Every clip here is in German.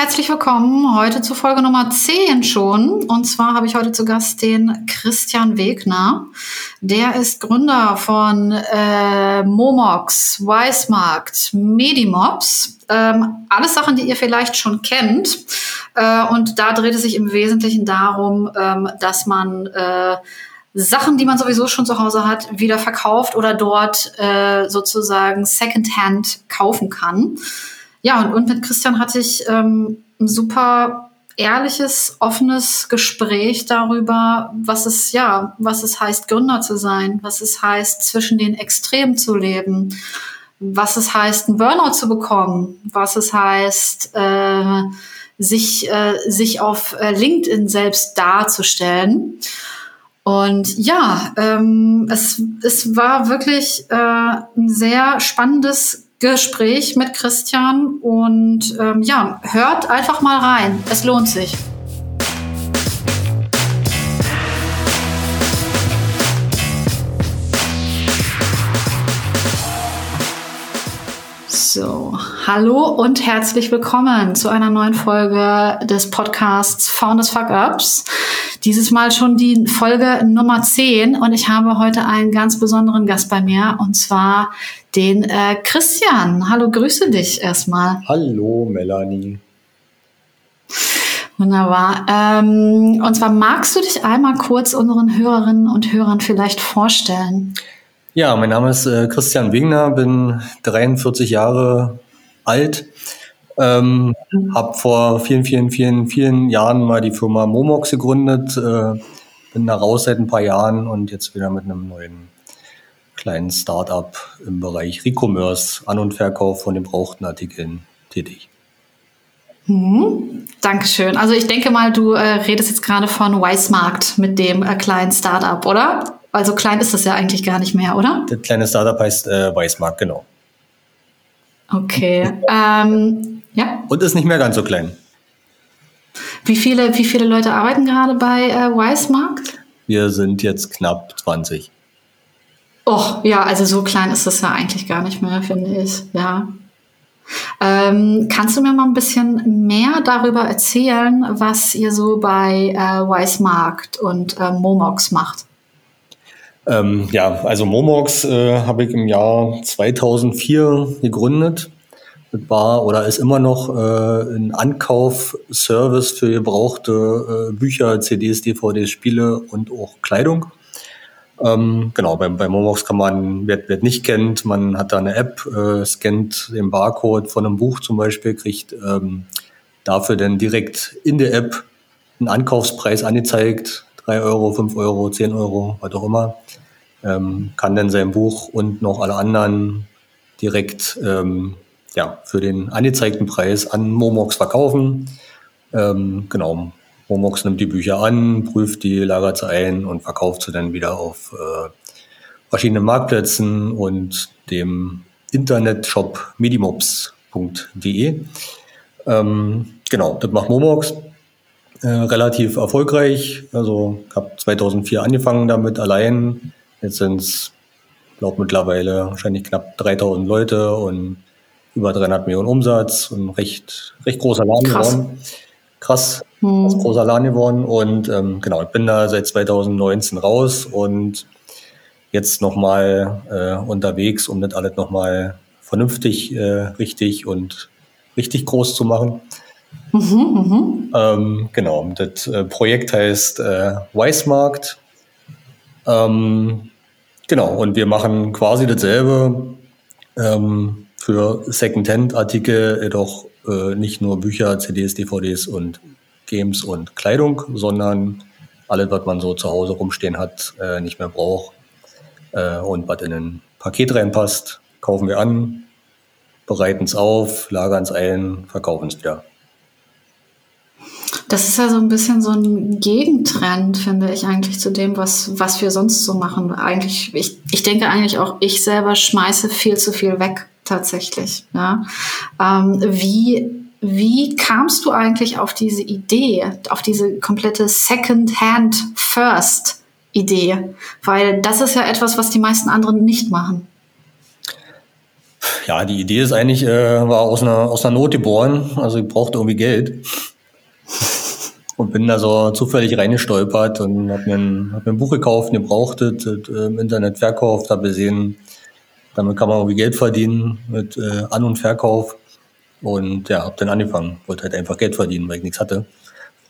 Herzlich willkommen heute zu Folge Nummer 10 schon. Und zwar habe ich heute zu Gast den Christian Wegner. Der ist Gründer von äh, Momox, Weismarkt, Medimobs. Ähm, alles Sachen, die ihr vielleicht schon kennt. Äh, und da dreht es sich im Wesentlichen darum, ähm, dass man äh, Sachen, die man sowieso schon zu Hause hat, wieder verkauft oder dort äh, sozusagen Secondhand kaufen kann. Ja, und, und mit Christian hatte ich ähm, ein super ehrliches, offenes Gespräch darüber, was es ja, was es heißt, Gründer zu sein, was es heißt, zwischen den Extremen zu leben, was es heißt, einen Burnout zu bekommen, was es heißt, äh, sich, äh, sich auf äh, LinkedIn selbst darzustellen. Und ja, ähm, es, es war wirklich äh, ein sehr spannendes Gespräch mit Christian und ähm, ja, hört einfach mal rein. Es lohnt sich. So, hallo und herzlich willkommen zu einer neuen Folge des Podcasts Founders Fuck Ups. Dieses Mal schon die Folge Nummer 10 und ich habe heute einen ganz besonderen Gast bei mir und zwar den äh, Christian. Hallo, grüße dich erstmal. Hallo, Melanie. Wunderbar. Ähm, und zwar magst du dich einmal kurz unseren Hörerinnen und Hörern vielleicht vorstellen? Ja, mein Name ist äh, Christian Wigner, bin 43 Jahre alt, ähm, mhm. habe vor vielen, vielen, vielen, vielen Jahren mal die Firma Momox gegründet, äh, bin da raus seit ein paar Jahren und jetzt wieder mit einem neuen kleinen Start-up im Bereich Recommerce, An- und Verkauf von gebrauchten Artikeln tätig. Mhm. Dankeschön. Also ich denke mal, du äh, redest jetzt gerade von Weismarkt mit dem äh, kleinen Startup, oder? Also klein ist das ja eigentlich gar nicht mehr, oder? Das kleine Startup heißt äh, Weismarkt, genau. Okay. Ähm. Und ist nicht mehr ganz so klein. Wie viele, wie viele Leute arbeiten gerade bei äh, Weismarkt? Wir sind jetzt knapp 20. Och, ja, also so klein ist das ja eigentlich gar nicht mehr, finde ich. Ja. Ähm, kannst du mir mal ein bisschen mehr darüber erzählen, was ihr so bei äh, Weismarkt und äh, Momox macht? Ähm, ja, also Momox äh, habe ich im Jahr 2004 gegründet. War oder ist immer noch äh, ein Ankaufservice für gebrauchte äh, Bücher, CDs, DVDs, Spiele und auch Kleidung. Ähm, genau, bei, bei Momox kann man, wer, wer nicht kennt, man hat da eine App, äh, scannt den Barcode von einem Buch zum Beispiel, kriegt ähm, dafür dann direkt in der App einen Ankaufspreis angezeigt, 3 Euro, 5 Euro, 10 Euro, was auch immer. Ähm, kann dann sein Buch und noch alle anderen direkt ähm, ja, für den angezeigten Preis an Momox verkaufen. Ähm, genau, Momox nimmt die Bücher an, prüft die, lagert sie ein und verkauft sie dann wieder auf äh, verschiedenen Marktplätzen und dem Internetshop medimobs.de. Ähm, genau, das macht Momox. Äh, relativ erfolgreich. Also habe 2004 angefangen damit allein. Jetzt sind es, glaube mittlerweile wahrscheinlich knapp 3000 Leute und über 300 Millionen Umsatz und recht, recht großer Laden Krass. geworden. Krass hm. großer Lahn geworden. Und ähm, genau, ich bin da seit 2019 raus und jetzt nochmal äh, unterwegs, um das alles nochmal vernünftig, äh, richtig und richtig groß zu machen. Mhm, mh. ähm, genau, das äh, Projekt heißt äh, Weismarkt. Ähm, genau, und wir machen quasi dasselbe ähm, für Second-Hand-Artikel, jedoch äh, nicht nur Bücher, CDs, DVDs und Games und Kleidung, sondern alles, was man so zu Hause rumstehen hat, äh, nicht mehr braucht äh, und was in ein Paket reinpasst, kaufen wir an, bereiten es auf, lagern es ein, verkaufen es wieder. Das ist ja so ein bisschen so ein Gegentrend, finde ich eigentlich zu dem, was, was wir sonst so machen. Eigentlich, ich, ich denke eigentlich auch, ich selber schmeiße viel zu viel weg, tatsächlich. Ja. Ähm, wie wie kamst du eigentlich auf diese Idee, auf diese komplette Second-Hand First Idee? Weil das ist ja etwas, was die meisten anderen nicht machen. ja, die Idee ist eigentlich, äh, war aus einer, aus einer Not geboren. Also ich brauchte irgendwie Geld. Und bin da so zufällig reingestolpert und habe mir, hab mir ein Buch gekauft, gebrauchtes, äh, im Internet verkauft, habe gesehen, damit kann man irgendwie Geld verdienen mit äh, An- und Verkauf. Und ja, habe dann angefangen. Wollte halt einfach Geld verdienen, weil ich nichts hatte.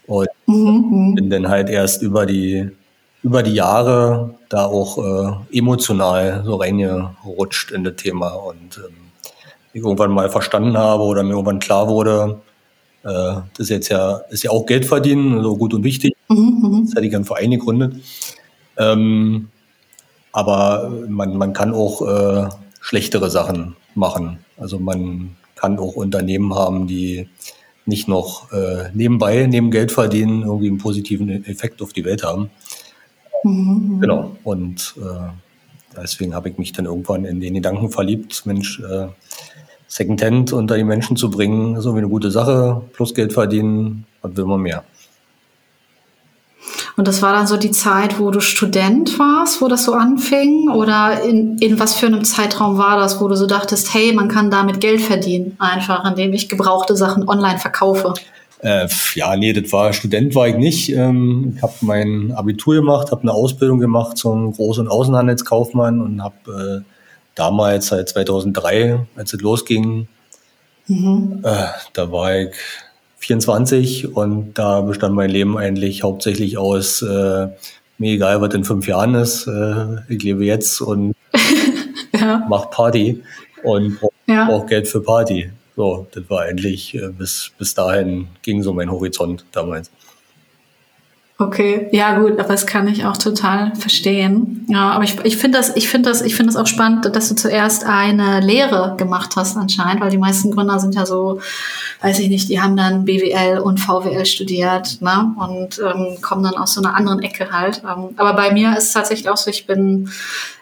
Und mhm. bin dann halt erst über die, über die Jahre da auch äh, emotional so reingerutscht in das Thema. Und ähm, ich irgendwann mal verstanden habe oder mir irgendwann klar wurde, äh, das ist jetzt ja, ist ja auch Geld verdienen, so gut und wichtig. Mhm, mhm, das hätte ich einen Verein gegründet. Ähm, aber man, man kann auch äh, schlechtere Sachen machen. Also man kann auch Unternehmen haben, die nicht noch äh, nebenbei, neben Geld verdienen, irgendwie einen positiven Effekt auf die Welt haben. Mhm. Genau. Und äh, deswegen habe ich mich dann irgendwann in den Gedanken verliebt, Mensch, äh, Secondhand unter die Menschen zu bringen, ist irgendwie eine gute Sache, plus Geld verdienen, was will man mehr. Und das war dann so die Zeit, wo du Student warst, wo das so anfing? Oder in, in was für einem Zeitraum war das, wo du so dachtest, hey, man kann damit Geld verdienen, einfach, indem ich gebrauchte Sachen online verkaufe? Äh, ja, nee, das war Student war ich nicht. Ähm, ich habe mein Abitur gemacht, habe eine Ausbildung gemacht zum Groß- und Außenhandelskaufmann und habe äh, damals, seit 2003, als es losging, mhm. äh, da war ich 24 und da bestand mein Leben eigentlich hauptsächlich aus, äh, mir egal, was in fünf Jahren ist, äh, ich lebe jetzt und ja. mach Party und brauche ja. Geld für Party. So, das war eigentlich, äh, bis, bis dahin ging so mein Horizont damals. Okay, ja gut, aber das kann ich auch total verstehen. Ja, aber ich, ich finde das, ich finde das, ich finde das auch spannend, dass du zuerst eine Lehre gemacht hast anscheinend, weil die meisten Gründer sind ja so, weiß ich nicht, die haben dann BWL und VWL studiert, ne, und ähm, kommen dann aus so einer anderen Ecke halt. Ähm, aber bei mir ist es tatsächlich auch so, ich bin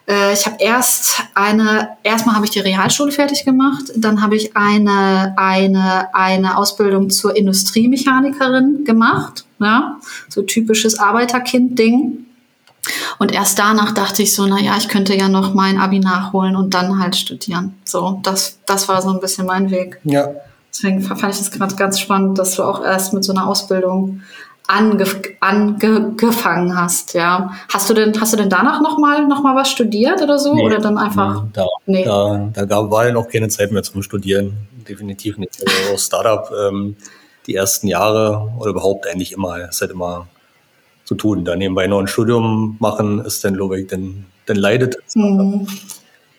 äh, ich habe erst eine, erstmal habe ich die Realschule fertig gemacht, dann habe ich eine, eine, eine Ausbildung zur Industriemechanikerin gemacht, ja, so typisches Arbeiterkind-Ding. Und erst danach dachte ich so, na ja, ich könnte ja noch mein Abi nachholen und dann halt studieren. So, das, das war so ein bisschen mein Weg. Ja. Deswegen fand ich das gerade ganz spannend, dass du auch erst mit so einer Ausbildung angef angefangen hast, ja. Hast du denn, hast du denn danach nochmal noch mal was studiert oder so? Nee, oder dann einfach? Nee, da, nee. da, da gab, war ja noch keine Zeit mehr zum Studieren. Definitiv nicht. Also Startup, ähm, die ersten Jahre oder überhaupt eigentlich immer, ist halt immer zu tun. Da nebenbei noch ein Studium machen, ist dann, glaube ich, dann, dann leidet. Mhm.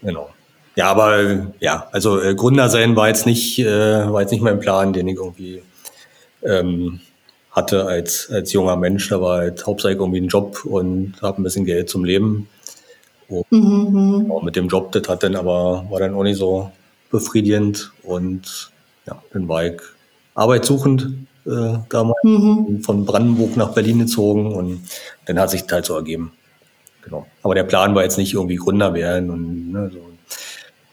Genau. Ja, aber ja, also äh, Gründer sein war jetzt nicht, äh, war jetzt nicht mein Plan, den ich irgendwie ähm, hatte als, als junger Mensch. Da war halt hauptsächlich irgendwie ein Job und habe ein bisschen Geld zum Leben. Und mhm. mit dem Job, das hat dann aber, war dann auch nicht so befriedigend und ja, dann war ich arbeitssuchend äh, damals mhm. von Brandenburg nach Berlin gezogen und dann hat sich das halt so ergeben. Genau. Aber der Plan war jetzt nicht irgendwie Gründer werden und ne, so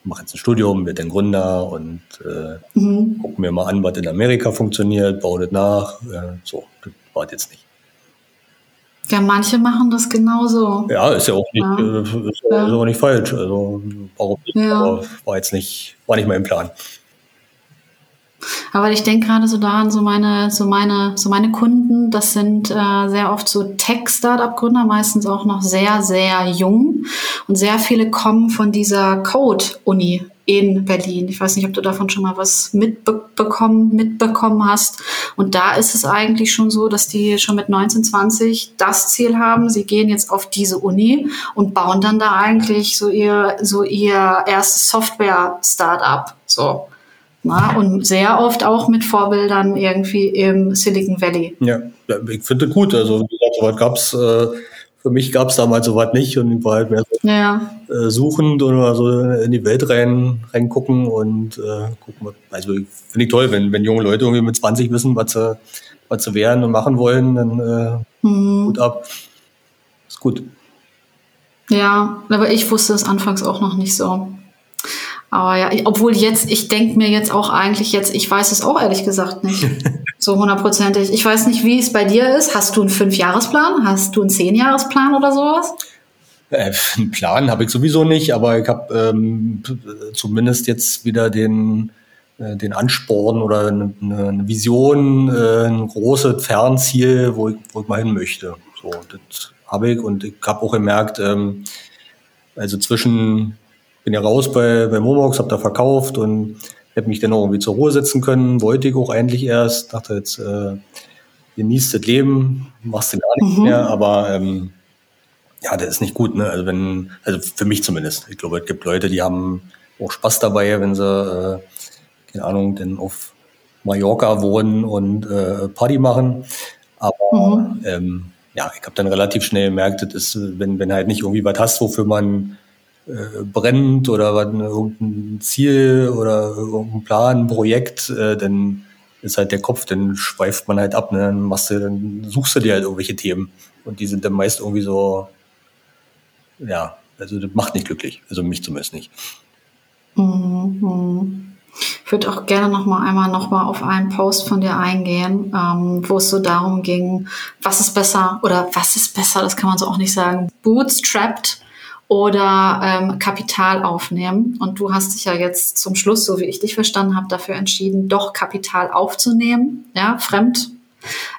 mache jetzt ein Studium, werde dann Gründer und äh, mhm. gucke mir mal an, was in Amerika funktioniert, baue das nach. Äh, so, das war jetzt nicht. Ja, manche machen das genauso. Ja, ist ja auch nicht, ja. Äh, ist ja. auch nicht falsch. Also warum nicht? Ja. War jetzt nicht, war nicht mein Plan. Aber ich denke gerade so daran, so meine, so meine, so meine Kunden, das sind äh, sehr oft so Tech-Startup-Gründer, meistens auch noch sehr, sehr jung. Und sehr viele kommen von dieser Code-Uni in Berlin. Ich weiß nicht, ob du davon schon mal was mitbekommen, mitbekommen hast. Und da ist es eigentlich schon so, dass die schon mit 19, 20 das Ziel haben. Sie gehen jetzt auf diese Uni und bauen dann da eigentlich so ihr, so ihr erstes Software-Startup. So. Na, und sehr oft auch mit Vorbildern irgendwie im Silicon Valley. Ja, ich finde gut. Also wie gesagt, sowas gab's. Äh, für mich gab es damals sowas nicht und ich war halt mehr so ja. äh, suchend oder so in die Welt rein reingucken und äh, gucken. Also finde ich toll, wenn, wenn junge Leute irgendwie mit 20 wissen, was sie, was sie werden und machen wollen, dann äh, mhm. gut ab. Ist gut. Ja, aber ich wusste es anfangs auch noch nicht so. Aber ja, obwohl jetzt, ich denke mir jetzt auch eigentlich jetzt, ich weiß es auch ehrlich gesagt nicht. so hundertprozentig. Ich weiß nicht, wie es bei dir ist. Hast du einen Fünfjahresplan? Hast du einen Zehnjahresplan oder sowas? Äh, einen Plan habe ich sowieso nicht, aber ich habe ähm, zumindest jetzt wieder den, äh, den Ansporn oder eine, eine Vision, äh, ein großes Fernziel, wo ich, wo ich mal hin möchte. So, das habe ich und ich habe auch gemerkt, ähm, also zwischen, bin ja raus bei, bei Momox, habe da verkauft und hätte mich dann auch irgendwie zur Ruhe setzen können, wollte ich auch eigentlich erst, dachte jetzt, äh, genießt das Leben, machst du gar nichts mhm. mehr, aber ähm, ja, das ist nicht gut, ne? Also wenn, also für mich zumindest. Ich glaube, es gibt Leute, die haben auch Spaß dabei, wenn sie, äh, keine Ahnung, denn auf Mallorca wohnen und äh, Party machen. Aber mhm. ähm, ja, ich habe dann relativ schnell gemerkt, das ist, wenn, wenn halt nicht irgendwie was hast, wofür man äh, brennt oder was, irgendein Ziel oder irgendein Plan, Projekt, äh, dann ist halt der Kopf, dann schweift man halt ab, ne? dann machst du, dann suchst du dir halt irgendwelche Themen und die sind dann meist irgendwie so ja, also das macht nicht glücklich. Also mich zumindest nicht. Mhm. Ich würde auch gerne noch mal einmal noch mal auf einen Post von dir eingehen, ähm, wo es so darum ging, was ist besser oder was ist besser, das kann man so auch nicht sagen, bootstrapped oder ähm, Kapital aufnehmen. Und du hast dich ja jetzt zum Schluss, so wie ich dich verstanden habe, dafür entschieden, doch Kapital aufzunehmen, ja, fremd,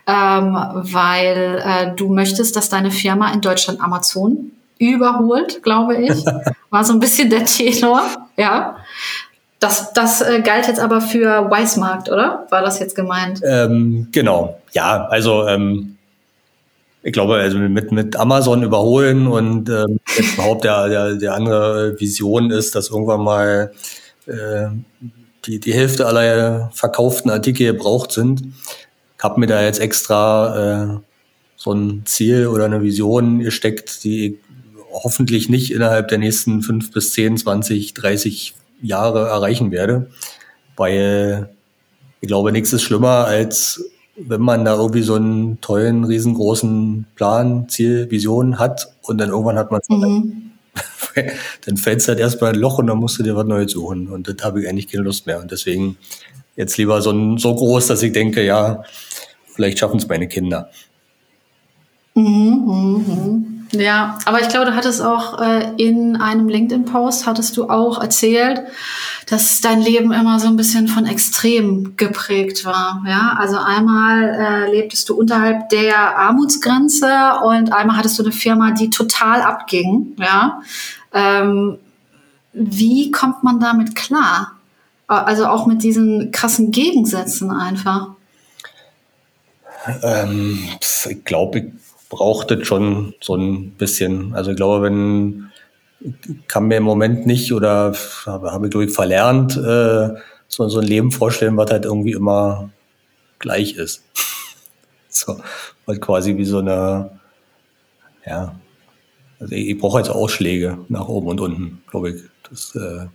ähm, weil äh, du möchtest, dass deine Firma in Deutschland Amazon überholt, glaube ich. War so ein bisschen der Tenor, ja. Das, das äh, galt jetzt aber für Weißmarkt, oder? War das jetzt gemeint? Ähm, genau, ja, also ähm, ich glaube, also mit, mit Amazon überholen und ähm, jetzt überhaupt der, der, der andere Vision ist, dass irgendwann mal äh, die, die Hälfte aller verkauften Artikel gebraucht sind. Ich habe mir da jetzt extra äh, so ein Ziel oder eine Vision gesteckt, die ich hoffentlich nicht innerhalb der nächsten fünf bis zehn, zwanzig, dreißig Jahre erreichen werde. Weil ich glaube, nichts ist schlimmer, als wenn man da irgendwie so einen tollen, riesengroßen Plan, Ziel, Vision hat und dann irgendwann hat man es mhm. dann fällt es halt erstmal ein Loch und dann musst du dir was Neues suchen. Und das habe ich eigentlich keine Lust mehr. Und deswegen jetzt lieber so, ein, so groß, dass ich denke, ja, vielleicht schaffen es meine Kinder. Mhm, mhm. Ja, aber ich glaube, du hattest auch äh, in einem LinkedIn-Post, hattest du auch erzählt, dass dein Leben immer so ein bisschen von Extrem geprägt war. Ja, also einmal äh, lebtest du unterhalb der Armutsgrenze und einmal hattest du eine Firma, die total abging. Ja, ähm, wie kommt man damit klar? Also auch mit diesen krassen Gegensätzen einfach. Ähm, ich glaube, braucht es schon so ein bisschen. Also ich glaube, wenn kann mir im Moment nicht oder habe, habe ich glaube ich verlernt, äh, so, so ein Leben vorstellen, was halt irgendwie immer gleich ist. so, weil quasi wie so eine, ja, also ich, ich brauche jetzt Ausschläge nach oben und unten, glaube ich. Das ist äh,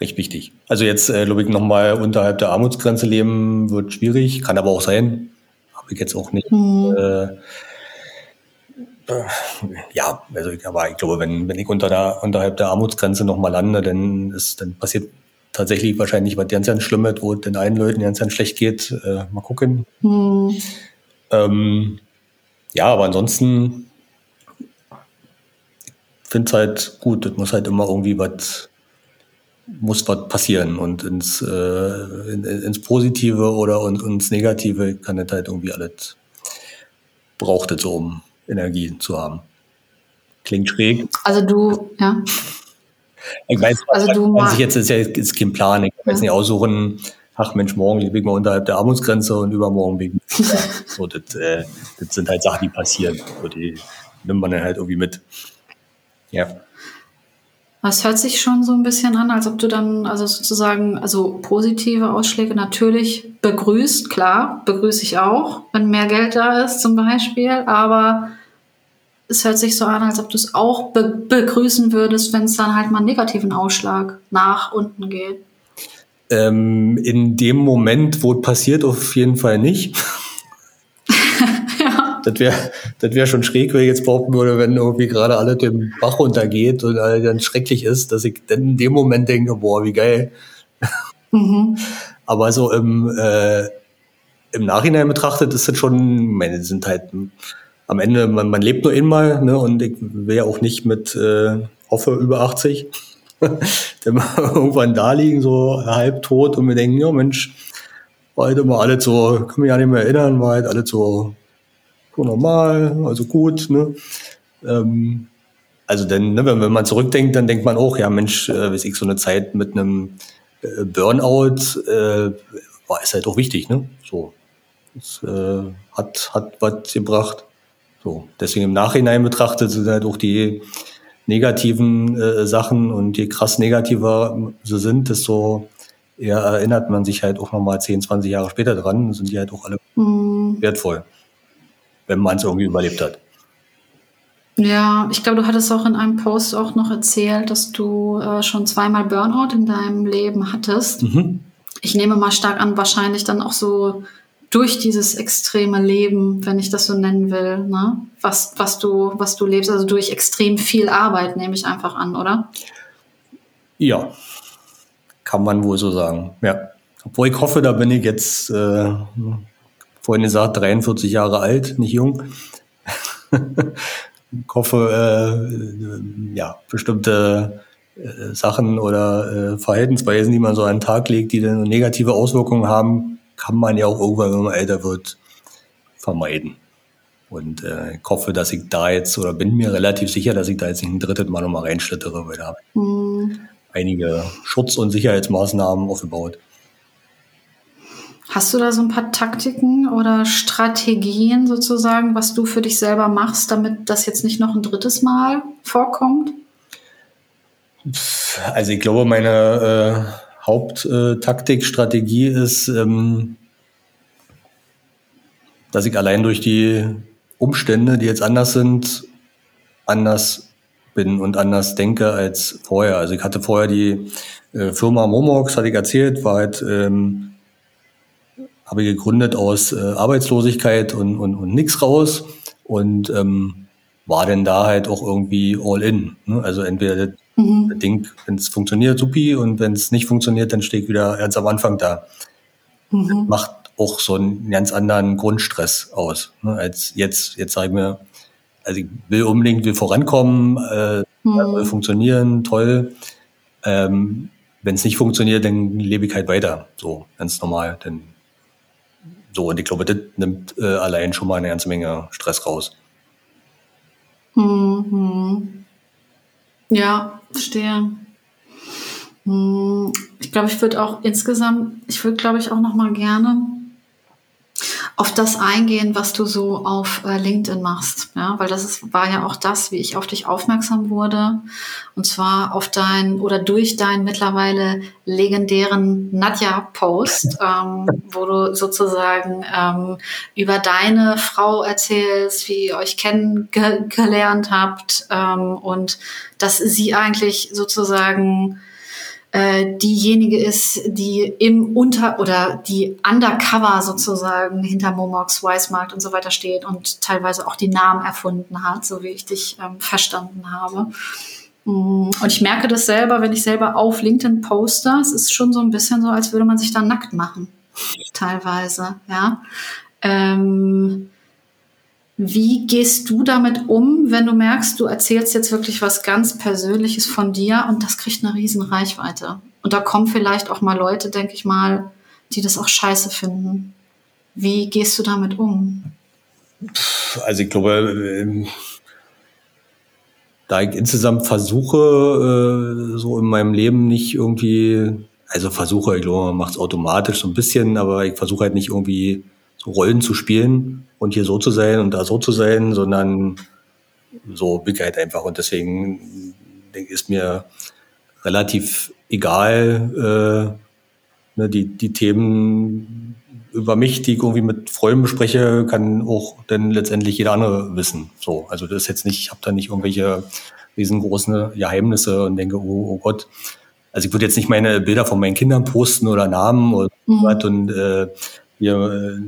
recht wichtig. Also jetzt, äh, glaube ich, nochmal unterhalb der Armutsgrenze leben wird schwierig, kann aber auch sein habe ich jetzt auch nicht. Mhm. Äh, ja, also ich, aber ich glaube, wenn, wenn ich unter der, unterhalb der Armutsgrenze nochmal lande, dann ist, dann passiert tatsächlich wahrscheinlich was ganz, ganz Schlimmes, wo es den einen Leuten ganz, ganz schlecht geht. Äh, mal gucken. Mhm. Ähm, ja, aber ansonsten finde es halt gut. Es muss halt immer irgendwie was muss was passieren und ins, äh, ins Positive oder und, ins Negative kann es halt irgendwie alles braucht es so, um Energie zu haben. Klingt schräg. Also du, ja. Ich weiß, also du was ich jetzt ist ja ist kein Plan. Ich kann ja. jetzt nicht aussuchen, ach Mensch, morgen liege ich mal unterhalb der Armutsgrenze und übermorgen ich. so, das, äh, das sind halt Sachen, die passieren. So, die nimmt man dann halt irgendwie mit. Ja. Es hört sich schon so ein bisschen an, als ob du dann also sozusagen also positive Ausschläge natürlich begrüßt. Klar, begrüße ich auch, wenn mehr Geld da ist zum Beispiel. Aber es hört sich so an, als ob du es auch be begrüßen würdest, wenn es dann halt mal einen negativen Ausschlag nach unten geht. Ähm, in dem Moment, wo es passiert, auf jeden Fall nicht. Das wäre das wär schon schräg, wenn ich jetzt behaupten würde, wenn irgendwie gerade alles dem Bach runtergeht und alles dann schrecklich ist, dass ich dann in dem Moment denke, boah, wie geil. Mhm. Aber so im, äh, im Nachhinein betrachtet ist das schon, ich meine, die sind halt am Ende, man, man lebt nur einmal, ne? Und ich wäre auch nicht mit, äh, hoffe, über 80, der mal irgendwann da liegen, so halb tot und wir denken, ja Mensch, war halt immer alles so, kann mich ja nicht mehr erinnern, war halt alles so, so normal, also gut, ne? Ähm, also denn, ne, wenn, wenn man zurückdenkt, dann denkt man auch, ja Mensch, äh, weiß ich, so eine Zeit mit einem äh, Burnout äh, war ist halt auch wichtig, ne? So. Das äh, hat, hat was gebracht. So. Deswegen im Nachhinein betrachtet sind halt auch die negativen äh, Sachen und je krass negativer sie sind, desto eher erinnert man sich halt auch nochmal 10, 20 Jahre später dran, sind die halt auch alle mhm. wertvoll, wenn man es irgendwie überlebt hat. Ja, ich glaube, du hattest auch in einem Post auch noch erzählt, dass du äh, schon zweimal Burnout in deinem Leben hattest. Mhm. Ich nehme mal stark an, wahrscheinlich dann auch so durch dieses extreme Leben, wenn ich das so nennen will, ne? was, was, du, was du lebst, also durch extrem viel Arbeit, nehme ich einfach an, oder? Ja, kann man wohl so sagen, ja. Obwohl ich hoffe, da bin ich jetzt, äh, vorhin gesagt, 43 Jahre alt, nicht jung. ich hoffe, äh, ja, bestimmte äh, Sachen oder äh, Verhaltensweisen, die man so an den Tag legt, die dann negative Auswirkungen haben, kann man ja auch irgendwann, wenn man älter wird, vermeiden. Und äh, ich hoffe, dass ich da jetzt, oder bin mir relativ sicher, dass ich da jetzt nicht ein drittes Mal nochmal reinschlittere, weil da habe ich mhm. einige Schutz- und Sicherheitsmaßnahmen aufgebaut. Hast du da so ein paar Taktiken oder Strategien sozusagen, was du für dich selber machst, damit das jetzt nicht noch ein drittes Mal vorkommt? Also ich glaube, meine äh, Haupttaktik, Strategie ist, ähm, dass ich allein durch die Umstände, die jetzt anders sind, anders bin und anders denke als vorher. Also ich hatte vorher die äh, Firma Momox, hatte ich erzählt, war halt ähm, habe ich gegründet aus äh, Arbeitslosigkeit und, und, und nix raus und ähm, war denn da halt auch irgendwie all in. Ne? Also entweder das mhm. Ding, wenn es funktioniert, supi, und wenn es nicht funktioniert, dann stehe ich wieder ganz am Anfang da. Mhm. macht auch so einen ganz anderen Grundstress aus. Ne? Als jetzt, jetzt sage ich mir, also ich will unbedingt will vorankommen, äh, mhm. will funktionieren, toll. Ähm, wenn es nicht funktioniert, dann lebe ich halt weiter. So, ganz normal. Dann so, und ich glaube, das nimmt äh, allein schon mal eine ganze Menge Stress raus. Mhm. Ja, verstehe. Hm, ich glaube, ich würde auch insgesamt, ich würde, glaube ich, auch noch mal gerne auf das eingehen, was du so auf äh, LinkedIn machst. Ja, weil das ist, war ja auch das, wie ich auf dich aufmerksam wurde. Und zwar auf dein oder durch deinen mittlerweile legendären Nadja-Post, ähm, wo du sozusagen ähm, über deine Frau erzählst, wie ihr euch kennengelernt habt ähm, und dass sie eigentlich sozusagen äh, diejenige ist, die im Unter- oder die undercover sozusagen hinter Momox, Wisemarkt und so weiter steht und teilweise auch die Namen erfunden hat, so wie ich dich ähm, verstanden habe. Mm, und ich merke das selber, wenn ich selber auf LinkedIn poste, es ist schon so ein bisschen so, als würde man sich da nackt machen. Teilweise, ja. Ähm, wie gehst du damit um, wenn du merkst, du erzählst jetzt wirklich was ganz Persönliches von dir und das kriegt eine riesen Reichweite? Und da kommen vielleicht auch mal Leute, denke ich mal, die das auch scheiße finden. Wie gehst du damit um? Also ich glaube, ähm, da ich insgesamt versuche, äh, so in meinem Leben nicht irgendwie, also versuche, ich glaube, man macht es automatisch so ein bisschen, aber ich versuche halt nicht irgendwie so Rollen zu spielen und hier so zu sein und da so zu sein, sondern so bin ich halt einfach. Und deswegen ist mir relativ egal, äh, ne, die, die Themen über mich, die ich irgendwie mit Freunden bespreche, kann auch dann letztendlich jeder andere wissen. So, also das ist jetzt nicht, ich habe da nicht irgendwelche riesengroßen Geheimnisse und denke, oh, oh Gott. Also ich würde jetzt nicht meine Bilder von meinen Kindern posten oder Namen oder mhm. und äh, hier äh,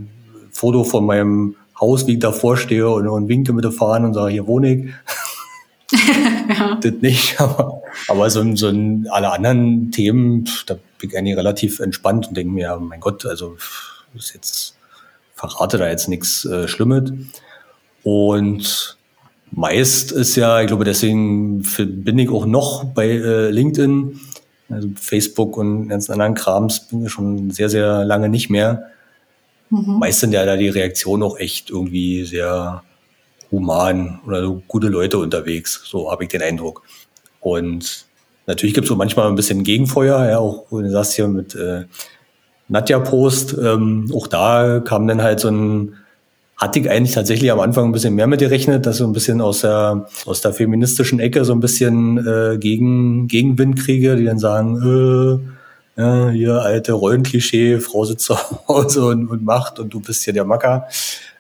Foto von meinem Haus, wie ich davor stehe und, und winke mit der Fahne und sage, hier wohne ich. ja. Das nicht, aber, aber so, so in alle anderen Themen, da bin ich eigentlich relativ entspannt und denke mir, mein Gott, also ist jetzt, verrate da jetzt nichts äh, Schlimmes. Und meist ist ja, ich glaube, deswegen bin ich auch noch bei äh, LinkedIn, also Facebook und ganzen anderen Krams bin ich schon sehr, sehr lange nicht mehr. Mhm. Meist sind ja da die Reaktionen auch echt irgendwie sehr human oder so gute Leute unterwegs. So habe ich den Eindruck. Und natürlich gibt es so manchmal ein bisschen Gegenfeuer, ja, auch du sagst hier mit äh, Nadja Post, ähm, auch da kam dann halt so ein, hatte ich eigentlich tatsächlich am Anfang ein bisschen mehr mit gerechnet, dass so ein bisschen aus der, aus der feministischen Ecke so ein bisschen äh, gegen, Gegenwind kriege, die dann sagen, äh, ja, hier alte Rollenklischee, Frau sitzt zu Hause und, und macht und du bist hier der Macker.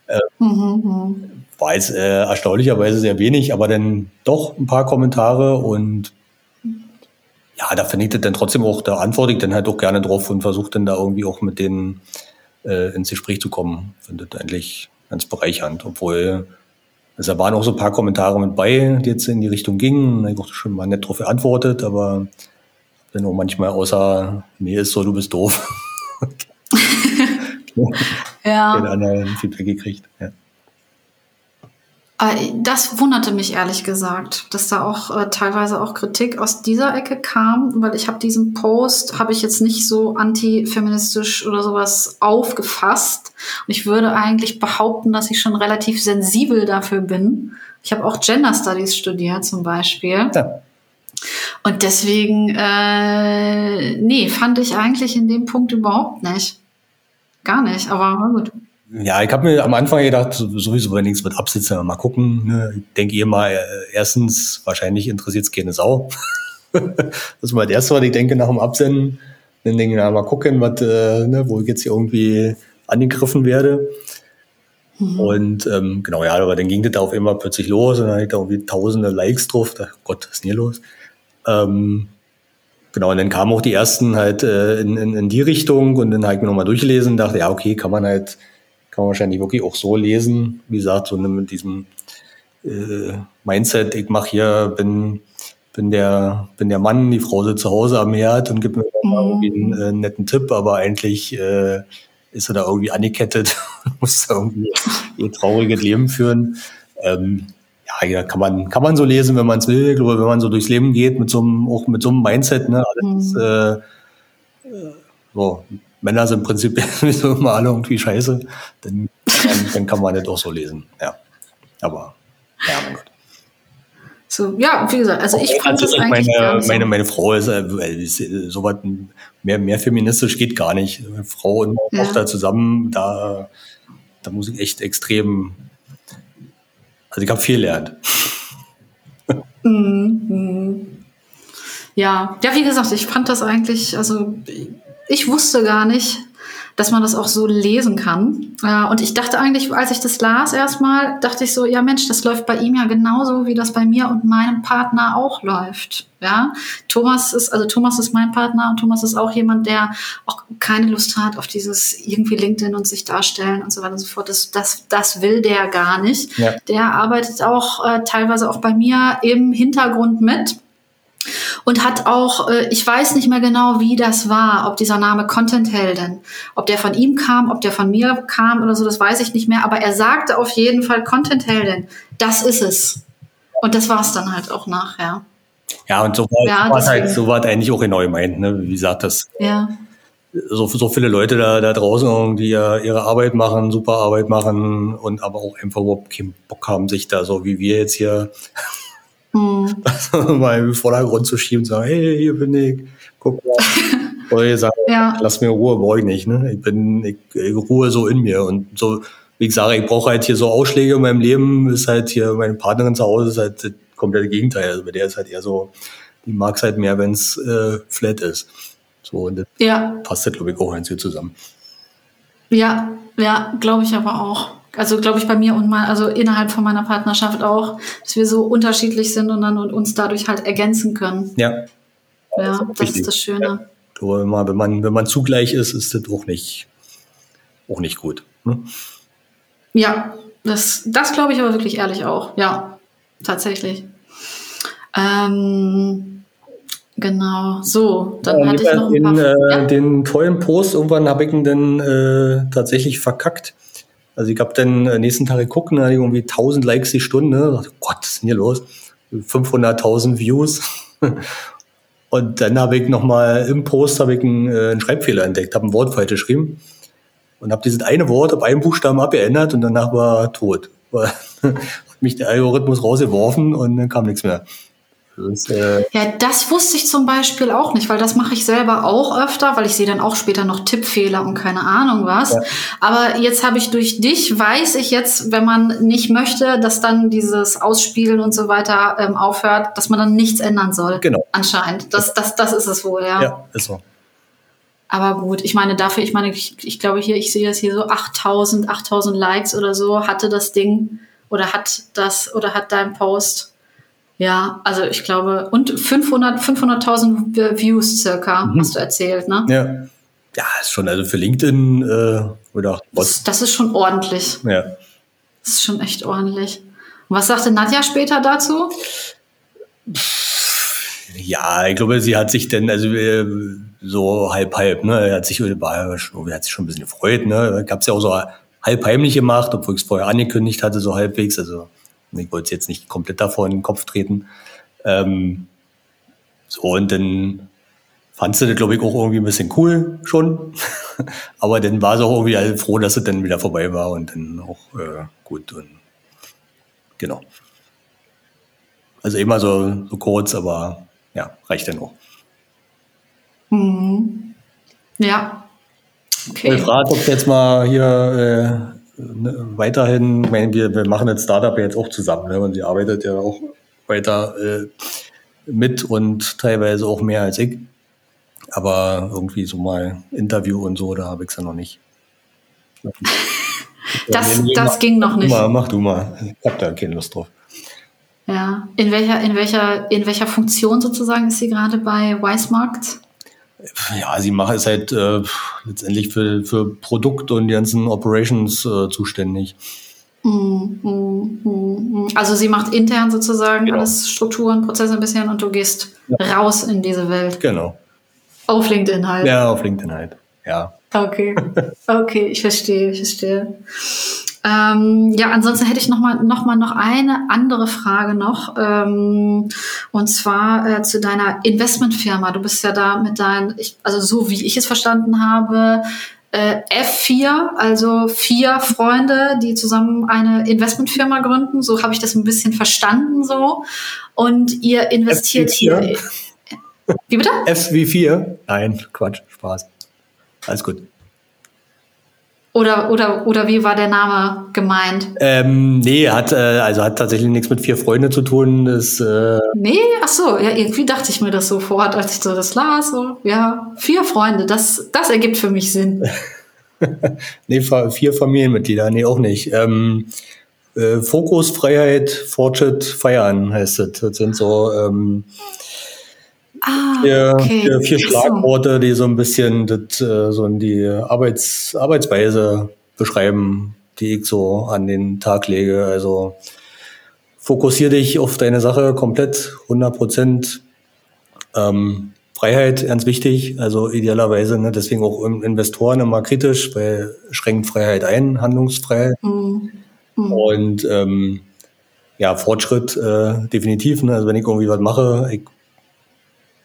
Äh, mhm. War jetzt äh, erstaunlicherweise sehr wenig, aber dann doch ein paar Kommentare und ja, da finde ich das dann trotzdem auch, da antworte ich dann halt auch gerne drauf und versuche dann da irgendwie auch mit denen äh, ins Gespräch zu kommen. Finde das eigentlich ganz bereichernd, obwohl also da waren auch so ein paar Kommentare mit bei, die jetzt in die Richtung gingen. Ich habe schon mal nett drauf geantwortet, aber dann auch manchmal außer, nee, ist so, du bist doof. ja. Den anderen Feedback gekriegt. Ja. Äh, das wunderte mich ehrlich gesagt, dass da auch äh, teilweise auch Kritik aus dieser Ecke kam, weil ich habe diesen Post, habe ich jetzt nicht so antifeministisch oder sowas aufgefasst. Und ich würde eigentlich behaupten, dass ich schon relativ sensibel dafür bin. Ich habe auch Gender Studies studiert zum Beispiel. Ja. Und deswegen, äh, nee, fand ich eigentlich in dem Punkt überhaupt nicht. Gar nicht, aber gut. Ja, ich habe mir am Anfang gedacht, sowieso, wenn nichts mit absitzen, mal gucken. Ne? Ich denke ihr mal, äh, erstens, wahrscheinlich interessiert es keine Sau. das ist mal das Erste, was ich denke nach dem Absenden. Dann denke ich, na, mal gucken, was, äh, ne, wo ich jetzt hier irgendwie angegriffen werde. Mhm. Und ähm, genau, ja, aber dann ging das da auf einmal plötzlich los und dann hatte ich da irgendwie tausende Likes drauf. Da, Gott, was ist denn hier los? Ähm, genau, und dann kamen auch die ersten halt äh, in, in, in die Richtung und dann habe ich mir nochmal durchgelesen und dachte, ja, okay, kann man halt kann man wahrscheinlich wirklich auch so lesen, wie gesagt, so mit diesem äh, Mindset, ich mache hier, bin, bin, der, bin der Mann, die Frau sitzt zu Hause am Herd und gibt mir mhm. irgendwie einen äh, netten Tipp, aber eigentlich äh, ist er da irgendwie angekettet, muss da irgendwie ihr trauriges Leben führen. Ähm, ja, ja, kann man, kann man so lesen, wenn man es will. Glaube, wenn man so durchs Leben geht, mit so einem, auch mit so einem Mindset, ne, alles, mhm. äh, so, Männer sind prinzipiell sowieso immer alle irgendwie scheiße, dann, dann, dann kann man das auch so lesen. Ja. Aber, ja, mein Gott. So, ja, wie gesagt, also ich fand das eigentlich meine, so. meine, meine Frau ist, äh, ist äh, so was mehr, mehr feministisch geht gar nicht. Frau und ja. Tochter zusammen, da, da muss ich echt extrem, also ich habe viel gelernt. Mhm, mhm. Ja, ja, wie gesagt, ich fand das eigentlich, also ich wusste gar nicht, dass man das auch so lesen kann. Äh, und ich dachte eigentlich, als ich das las erstmal, dachte ich so, ja Mensch, das läuft bei ihm ja genauso, wie das bei mir und meinem Partner auch läuft. Ja, Thomas ist, also Thomas ist mein Partner und Thomas ist auch jemand, der auch keine Lust hat auf dieses irgendwie LinkedIn und sich darstellen und so weiter und so fort. Das, das, das will der gar nicht. Ja. Der arbeitet auch äh, teilweise auch bei mir im Hintergrund mit und hat auch, äh, ich weiß nicht mehr genau, wie das war, ob dieser Name Content Heldin, ob der von ihm kam, ob der von mir kam oder so, das weiß ich nicht mehr, aber er sagte auf jeden Fall Content Heldin, das ist es. Und das war es dann halt auch nachher. Ja, und so war, ja, war halt, so war eigentlich auch genau gemeint, ne? Wie gesagt, das. Ja. So, so viele Leute da, da draußen, die ja ihre Arbeit machen, super Arbeit machen und aber auch einfach überhaupt keinen Bock haben, sich da so wie wir jetzt hier hm. mal im Vordergrund zu schieben und sagen, hey, hier bin ich, guck mal. Oder ihr sagt, ja. lass mir Ruhe, brauche ich nicht. Ne? Ich bin, ich, ich ruhe so in mir. Und so, wie ich sage, ich brauche halt hier so Ausschläge in meinem Leben, ist halt hier meine Partnerin zu Hause, ist halt das komplette Gegenteil. Also bei der ist halt eher so, die mag es halt mehr, wenn es äh, flat ist. So, und das ja. passt halt, glaube ich, auch ganz gut zusammen. Ja, ja, glaube ich aber auch. Also glaube ich bei mir und mal, also innerhalb von meiner Partnerschaft auch, dass wir so unterschiedlich sind und dann und uns dadurch halt ergänzen können. Ja. Ja, das, das ist das Schöne. Ja. Wenn man, wenn man, zugleich ist, ist das auch nicht, auch nicht gut. Ne? Ja, das, das glaube ich aber wirklich ehrlich auch. Ja, tatsächlich. Ähm, genau, so, dann ja, hatte ich noch ein den, paar, äh, ja? den tollen Post, irgendwann habe ich ihn dann äh, tatsächlich verkackt Also ich habe dann äh, nächsten Tag geguckt hatte irgendwie 1000 Likes die Stunde. Dachte, Gott, was ist denn hier los? 500.000 Views. Und dann habe ich nochmal im Post habe ich einen, äh, einen Schreibfehler entdeckt, habe ein Wort falsch geschrieben und habe dieses eine Wort auf einen Buchstaben abgeändert und danach war tot. War mich der Algorithmus rausgeworfen und dann kam nichts mehr. Das, äh ja, das wusste ich zum Beispiel auch nicht, weil das mache ich selber auch öfter, weil ich sehe dann auch später noch Tippfehler und keine Ahnung was. Ja. Aber jetzt habe ich durch dich, weiß ich jetzt, wenn man nicht möchte, dass dann dieses Ausspielen und so weiter ähm, aufhört, dass man dann nichts ändern soll. Genau. Anscheinend. Das, das, das ist es wohl, ja. Ja, ist so. Aber gut, ich meine, dafür, ich meine, ich, ich glaube hier, ich sehe das hier so 8000, 8000 Likes oder so hatte das Ding oder hat das oder hat dein Post. Ja, also ich glaube, und 500, 500.000 Views circa, mhm. hast du erzählt, ne? Ja. Ja, ist schon, also für LinkedIn äh, oder was? Das ist schon ordentlich. Ja. Das ist schon echt ordentlich. Und was sagte Nadja später dazu? Ja, ich glaube, sie hat sich denn, also äh, so halb halb, ne, er hat sich, war, hat sich schon ein bisschen gefreut, ne, gab es ja auch so halb heimlich gemacht, obwohl ich es vorher angekündigt hatte, so halbwegs, also ich wollte es jetzt nicht komplett davor in den Kopf treten. Ähm, so, und dann fandst du das, glaube ich, auch irgendwie ein bisschen cool schon. Aber dann war sie auch irgendwie halt froh, dass es dann wieder vorbei war und dann auch äh, gut. Und genau. Also immer so, so kurz, aber ja, reicht dann auch. Mhm. Ja. Okay. Ich frage, ob jetzt mal hier äh, weiterhin, ich meine, wir, wir machen das Startup ja jetzt auch zusammen ne? und sie arbeitet ja auch weiter äh, mit und teilweise auch mehr als ich. Aber irgendwie so mal Interview und so, da habe ich es ja noch nicht. das das mach, ging noch nicht. Mal, mach du mal. Ich habe da keine Lust drauf. Ja. In welcher, in welcher, in welcher Funktion sozusagen ist sie gerade bei Weismarkt? Ja, sie macht es halt äh, letztendlich für, für Produkt und die ganzen Operations äh, zuständig. Mm, mm, mm, also sie macht intern sozusagen genau. alles Strukturen, Prozesse ein bisschen und du gehst ja. raus in diese Welt. Genau. Auf LinkedIn halt. Ja, auf LinkedIn halt. Ja. Okay. Okay, ich verstehe, ich verstehe. Ähm, ja, ansonsten hätte ich noch mal, noch mal noch eine andere Frage noch. Ähm, und zwar äh, zu deiner Investmentfirma. Du bist ja da mit deinen, ich, also so wie ich es verstanden habe, äh, F4, also vier Freunde, die zusammen eine Investmentfirma gründen. So habe ich das ein bisschen verstanden so. Und ihr investiert hier. Wie bitte? F wie 4? Nein, Quatsch, Spaß. Alles gut. Oder, oder, oder wie war der Name gemeint? Ähm, nee, hat, äh, also hat tatsächlich nichts mit vier Freunde zu tun. Das, äh nee, ach so, ja, irgendwie dachte ich mir das sofort, als ich so das las. So, ja, vier Freunde, das, das ergibt für mich Sinn. nee, vier Familienmitglieder, nee, auch nicht. Ähm, äh, Fokus, Freiheit, Fortschritt, Feiern heißt es. Das sind so ähm, Ah, vier, okay. vier, vier Schlagworte, die so ein bisschen das, äh, so die Arbeits, Arbeitsweise beschreiben, die ich so an den Tag lege. Also fokussier dich auf deine Sache komplett, 100 Prozent. Ähm, Freiheit, ganz wichtig, also idealerweise, ne, deswegen auch Investoren immer kritisch, weil schränkt Freiheit ein, Handlungsfreiheit. Mhm. Mhm. Und ähm, ja, Fortschritt äh, definitiv. Ne? Also wenn ich irgendwie was mache, ich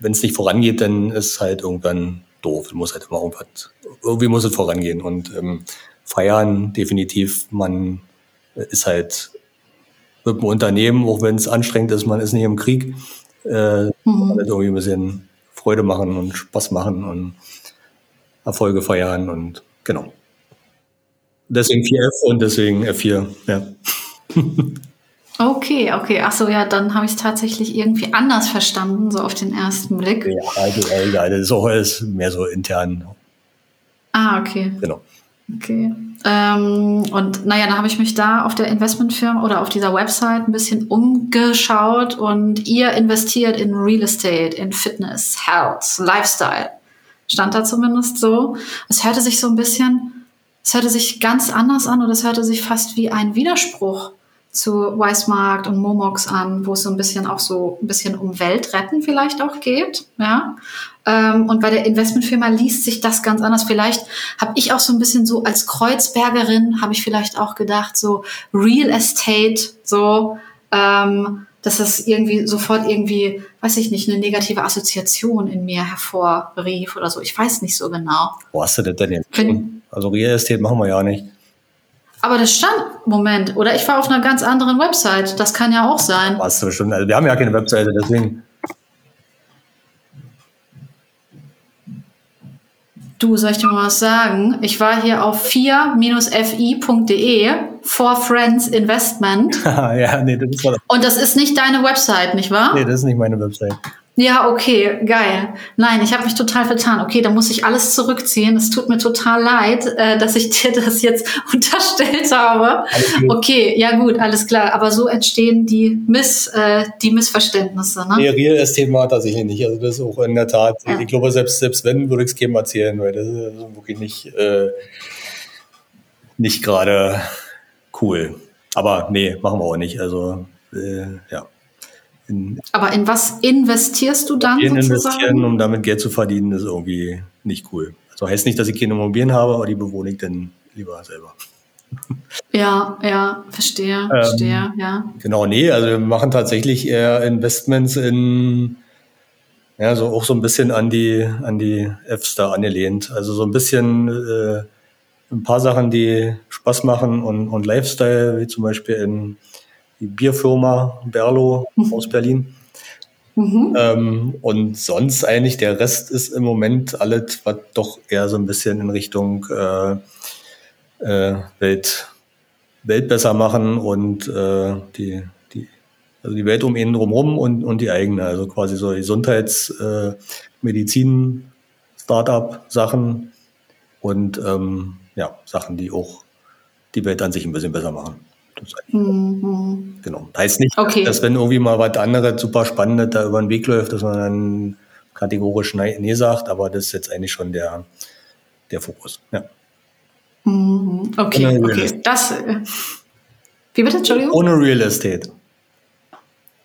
wenn es nicht vorangeht, dann ist es halt irgendwann doof. Muss halt immer irgendwas, irgendwie muss es vorangehen. Und ähm, feiern definitiv, man ist halt mit dem Unternehmen, auch wenn es anstrengend ist, man ist nicht im Krieg, äh, mhm. man halt irgendwie ein bisschen Freude machen und Spaß machen und Erfolge feiern und genau. Deswegen 4F und deswegen F4, ja. Okay, okay. Ach so, ja, dann habe ich es tatsächlich irgendwie anders verstanden, so auf den ersten Blick. Ja, also, ja, das ist auch alles mehr so intern. Ah, okay. Genau. Okay. Ähm, und naja, dann habe ich mich da auf der Investmentfirma oder auf dieser Website ein bisschen umgeschaut und ihr investiert in Real Estate, in Fitness, Health, Lifestyle. Stand da zumindest so. Es hörte sich so ein bisschen, es hörte sich ganz anders an oder es hörte sich fast wie ein Widerspruch zu Weismarkt und Momox an, wo es so ein bisschen auch so ein bisschen um Weltretten vielleicht auch geht, ja. Ähm, und bei der Investmentfirma liest sich das ganz anders. Vielleicht habe ich auch so ein bisschen so als Kreuzbergerin habe ich vielleicht auch gedacht so Real Estate so. Ähm, dass das irgendwie sofort irgendwie, weiß ich nicht, eine negative Assoziation in mir hervorrief oder so. Ich weiß nicht so genau. Wo hast du das denn jetzt? Also Real Estate machen wir ja nicht. Aber das stand, Moment, oder ich war auf einer ganz anderen Website. Das kann ja auch sein. Hast du bestimmt, also wir haben ja keine Webseite, deswegen. Du, soll ich dir mal was sagen? Ich war hier auf 4-fi.de, for Friends Investment. ja, nee, das ist Und das ist nicht deine Website, nicht wahr? Nee, das ist nicht meine Website. Ja, okay, geil. Nein, ich habe mich total vertan. Okay, da muss ich alles zurückziehen. Es tut mir total leid, äh, dass ich dir das jetzt unterstellt habe. Okay, ja gut, alles klar. Aber so entstehen die, Miss, äh, die Missverständnisse. Ne? Nee, Real Estate war tatsächlich nicht. Also das ist auch in der Tat, ja. ich glaube, selbst, selbst wenn, würde ich es keinem erzählen, weil das ist wirklich nicht, äh, nicht gerade cool. Aber nee, machen wir auch nicht. Also äh, ja. In, Aber in was investierst du dann in sozusagen? investieren, um damit Geld zu verdienen, ist irgendwie nicht cool. Also heißt nicht, dass ich keine Immobilien habe, aber die bewohne ich dann lieber selber. Ja, ja, verstehe, ähm, verstehe, ja. Genau, nee, also wir machen tatsächlich eher Investments in, ja, so auch so ein bisschen an die, an die Fs da angelehnt. Also so ein bisschen äh, ein paar Sachen, die Spaß machen und, und Lifestyle, wie zum Beispiel in die Bierfirma Berlo mhm. aus Berlin. Mhm. Ähm, und sonst eigentlich der Rest ist im Moment alles, was doch eher so ein bisschen in Richtung äh, äh, Welt, Welt besser machen und äh, die, die, also die Welt um ihn drumherum und, und die eigene. Also quasi so Gesundheits-, äh, Startup-Sachen und ähm, ja, Sachen, die auch die Welt an sich ein bisschen besser machen. Mhm. Genau. Heißt nicht, okay. dass wenn irgendwie mal was anderes super Spannendes da über den Weg läuft, dass man dann kategorisch Nee sagt, aber das ist jetzt eigentlich schon der, der Fokus. Ja. Mhm. Okay, okay. Das, äh, wie bitte, Entschuldigung? Ohne Real Estate.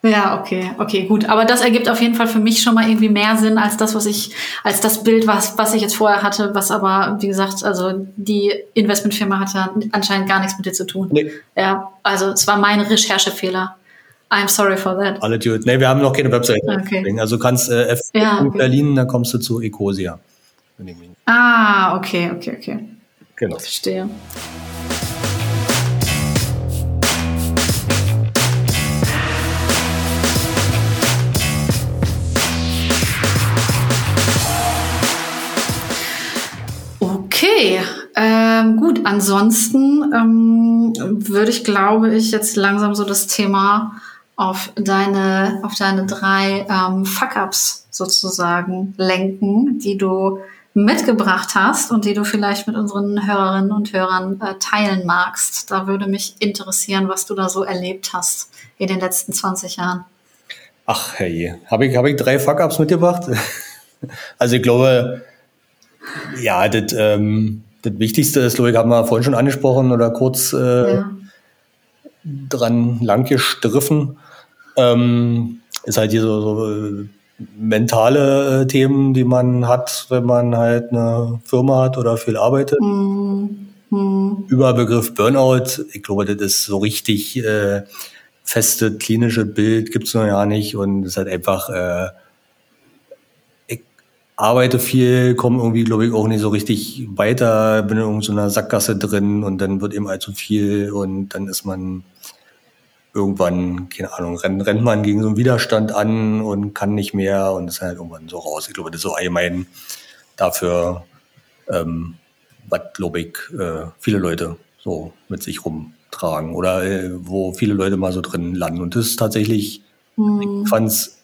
Ja, okay, okay, gut. Aber das ergibt auf jeden Fall für mich schon mal irgendwie mehr Sinn als das, was ich, als das Bild, was, was ich jetzt vorher hatte, was aber, wie gesagt, also die Investmentfirma hatte anscheinend gar nichts mit dir zu tun. Nee. Ja, also es war mein Recherchefehler. I'm sorry for that. Alle gut. Nee, wir haben noch keine Website. Okay. Also du kannst äh, F ja, okay. Berlin, dann kommst du zu Ecosia. Ah, okay, okay, okay. Genau. Verstehe. Ähm, gut. Ansonsten ähm, würde ich, glaube ich, jetzt langsam so das Thema auf deine, auf deine drei ähm, Fuck-ups sozusagen lenken, die du mitgebracht hast und die du vielleicht mit unseren Hörerinnen und Hörern äh, teilen magst. Da würde mich interessieren, was du da so erlebt hast in den letzten 20 Jahren. Ach hey, habe ich, hab ich drei Fuck-ups mitgebracht? also ich glaube, ja, das, ähm, das Wichtigste ist, glaube ich, haben wir vorhin schon angesprochen oder kurz äh, ja. dran lang gestriffen. Ähm, ist halt hier so, so äh, mentale äh, Themen, die man hat, wenn man halt eine Firma hat oder viel arbeitet. Mhm. Mhm. Überbegriff Burnout, ich glaube, das ist so richtig äh, feste klinische Bild gibt es noch ja nicht und es ist halt einfach äh, arbeite viel, komme irgendwie, glaube ich, auch nicht so richtig weiter, bin in irgendeiner Sackgasse drin und dann wird eben allzu viel und dann ist man irgendwann, keine Ahnung, rennt, rennt man gegen so einen Widerstand an und kann nicht mehr und ist halt irgendwann so raus. Ich glaube, das ist so allgemein dafür, ähm, was, glaube ich, äh, viele Leute so mit sich rumtragen oder äh, wo viele Leute mal so drin landen. Und das ist tatsächlich, mhm. ich fand's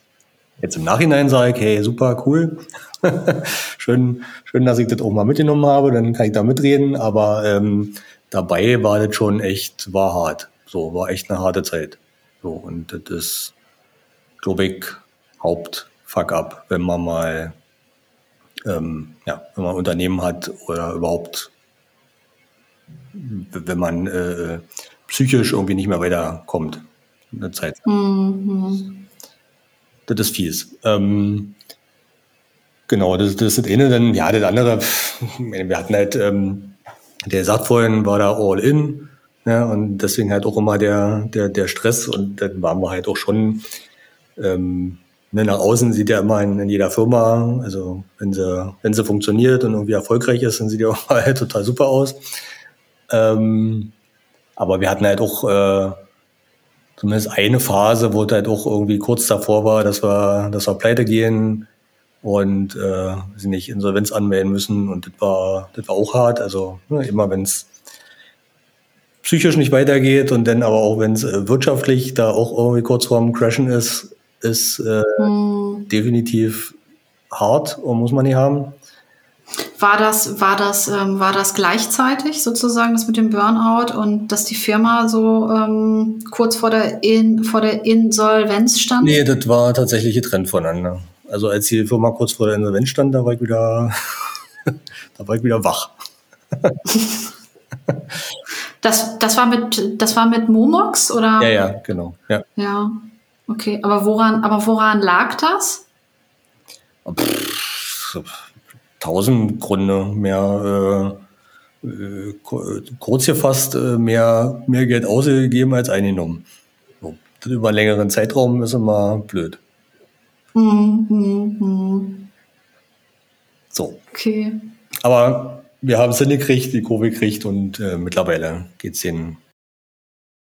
Jetzt im Nachhinein sage ich, hey, super, cool. schön, schön, dass ich das auch mal mitgenommen habe, dann kann ich da mitreden. Aber ähm, dabei war das schon echt, war hart. So, war echt eine harte Zeit. So, und das ist, glaube ich, Haupt-Fuck-up, wenn man mal, ähm, ja, wenn man ein Unternehmen hat oder überhaupt, wenn man äh, psychisch irgendwie nicht mehr weiterkommt. Eine Zeit. Mhm. Das ist fies. Ähm, genau, das, das ist das eine. Dann, ja, das andere, wir hatten halt, ähm, der sagt vorhin, war da all in. Ja, und deswegen halt auch immer der, der, der Stress. Und dann waren wir halt auch schon, ähm, ne, nach außen sieht ja immer in, in, jeder Firma, also wenn sie, wenn sie funktioniert und irgendwie erfolgreich ist, dann sieht die auch halt total super aus. Ähm, aber wir hatten halt auch äh, zumindest eine Phase, wo es halt auch irgendwie kurz davor war, dass wir, dass wir pleite gehen und äh, sie nicht Insolvenz anmelden müssen. Und das war, das war auch hart. Also ne, immer wenn es psychisch nicht weitergeht und dann aber auch wenn es äh, wirtschaftlich da auch irgendwie kurz vorm Crashen ist, ist äh, hm. definitiv hart und muss man nicht haben. War das, war das, ähm, war das gleichzeitig sozusagen das mit dem Burnout und dass die Firma so ähm, kurz vor der, In, vor der Insolvenz stand? Nee, das war tatsächlich getrennt voneinander. Also als die Firma kurz vor der Insolvenz stand, da war ich wieder, da war ich wieder wach. Das, das war mit, das war mit Momox oder? Ja, ja, genau. Ja. ja. Okay. Aber woran, aber woran lag das? Pff, tausend Gründe. Mehr, äh, äh, kurz gefasst, äh, mehr, mehr Geld ausgegeben als eingenommen. So. Das über einen längeren Zeitraum ist immer blöd. Mhm, mhm, mhm. So. Okay. Aber wir haben es hingekriegt, die Kurve gekriegt und äh, mittlerweile es denen.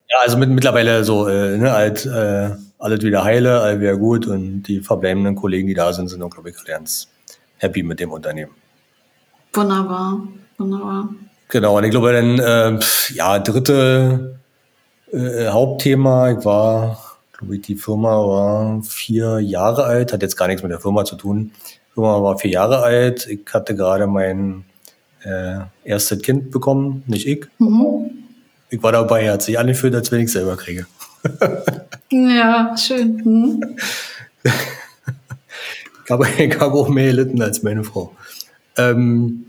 Ja, also mit, mittlerweile so, äh, ne, halt, äh, alles wieder heile, alles wieder gut und die verbleibenden Kollegen, die da sind, sind auch, glaube ich, ganz happy mit dem Unternehmen. Wunderbar, wunderbar. Genau, und ich glaube dann, äh, ja, dritte äh, Hauptthema, ich war, glaube ich, die Firma war vier Jahre alt, hat jetzt gar nichts mit der Firma zu tun. Die Firma war vier Jahre alt, ich hatte gerade meinen äh, erstes Kind bekommen, nicht ich. Mhm. Ich war dabei, hat sich angefühlt, als wenn ich selber kriege. ja, schön. Mhm. ich, habe, ich habe auch mehr gelitten als meine Frau. Ähm,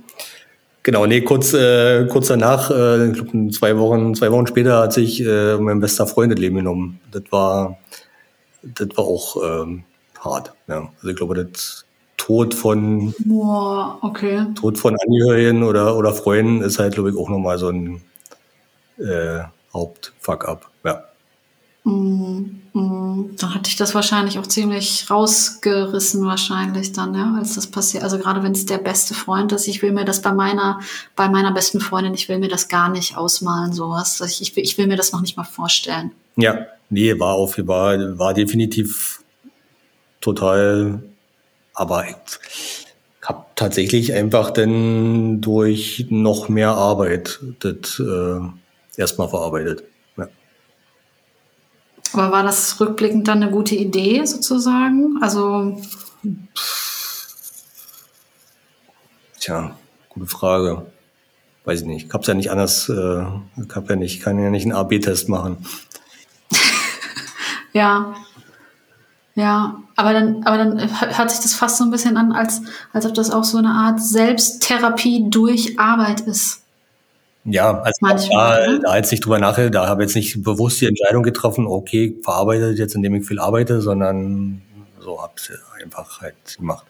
genau, nee, kurz, äh, kurz danach, äh, ich zwei Wochen, zwei Wochen später hat sich äh, mein bester Freund das Leben genommen. Das war, das war auch ähm, hart. Ja. Also ich glaube, das Tod von Boah, okay. Tod von Angehörigen oder, oder Freunden ist halt, glaube ich, auch nochmal so ein äh, Hauptfuck-up. Ja. Mm, mm. Dann hatte ich das wahrscheinlich auch ziemlich rausgerissen, wahrscheinlich dann, ja, als das passiert. Also gerade wenn es der beste Freund ist, ich will mir das bei meiner, bei meiner besten Freundin, ich will mir das gar nicht ausmalen, sowas. Ich, ich, ich will mir das noch nicht mal vorstellen. Ja, nee, war auf, war, war definitiv total aber ich habe tatsächlich einfach dann durch noch mehr Arbeit das äh, erstmal verarbeitet. Ja. Aber war das rückblickend dann eine gute Idee sozusagen? Also. Tja, gute Frage. Weiß ich nicht. Ich hab's ja nicht anders, äh, ich hab ja nicht, kann ja nicht einen AB-Test machen. Ja, ja, aber dann, aber dann hört sich das fast so ein bisschen an, als, als ob das auch so eine Art Selbsttherapie durch Arbeit ist. Ja, also Manchmal, da, da jetzt nicht drüber nachher, da habe ich jetzt nicht bewusst die Entscheidung getroffen, okay, verarbeite jetzt, indem ich viel arbeite, sondern so habe ich einfach halt gemacht.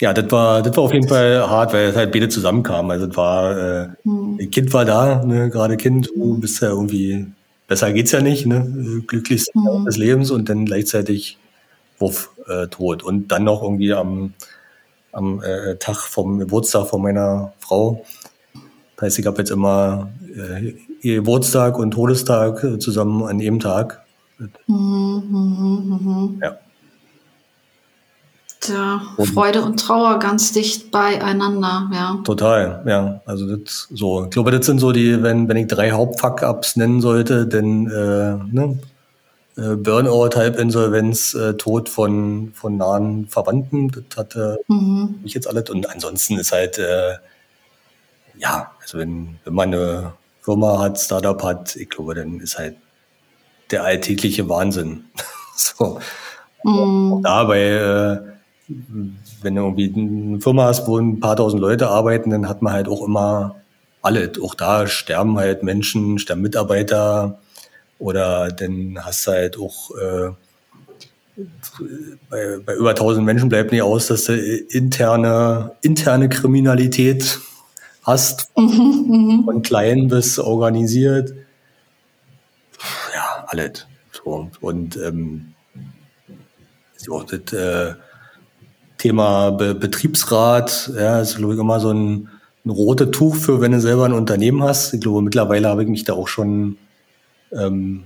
Ja, das war, das war auf jeden Fall hart, weil es halt beide zusammenkamen. Also das war, äh, hm. Kind war da, ne, gerade Kind, du bist ja irgendwie besser geht's ja nicht, ne? Glücklichst mhm. des Lebens und dann gleichzeitig Wuff, äh, tot. Und dann noch irgendwie am, am äh, Tag vom Geburtstag von meiner Frau. Das heißt, ich habe jetzt immer äh, ihr Geburtstag und Todestag äh, zusammen an jedem Tag. Mhm, mh, mh. Ja. Ja, Freude und Trauer ganz dicht beieinander, ja. Total, ja. Also das so. Ich glaube, das sind so die, wenn, wenn ich drei Hauptfuck-Ups nennen sollte, dann äh, ne, äh, Burnout, Halbinsolvenz, äh, Tod von, von nahen Verwandten, das hatte mhm. mich jetzt alles. Und ansonsten ist halt, äh, ja, also wenn, wenn man eine Firma hat, Startup hat, ich glaube, dann ist halt der alltägliche Wahnsinn. so. Mhm. Dabei äh, wenn du irgendwie eine Firma hast, wo ein paar tausend Leute arbeiten, dann hat man halt auch immer alle. Auch da sterben halt Menschen, sterben Mitarbeiter oder dann hast du halt auch äh, bei, bei über 1000 Menschen bleibt nicht aus, dass du interne, interne Kriminalität hast, mhm, von klein bis organisiert. Ja, alles. So. Und ähm, so, das äh, Thema Be Betriebsrat, ja, ist, glaube ich, immer so ein, ein rotes Tuch für, wenn du selber ein Unternehmen hast. Ich glaube, mittlerweile habe ich mich da auch schon ähm,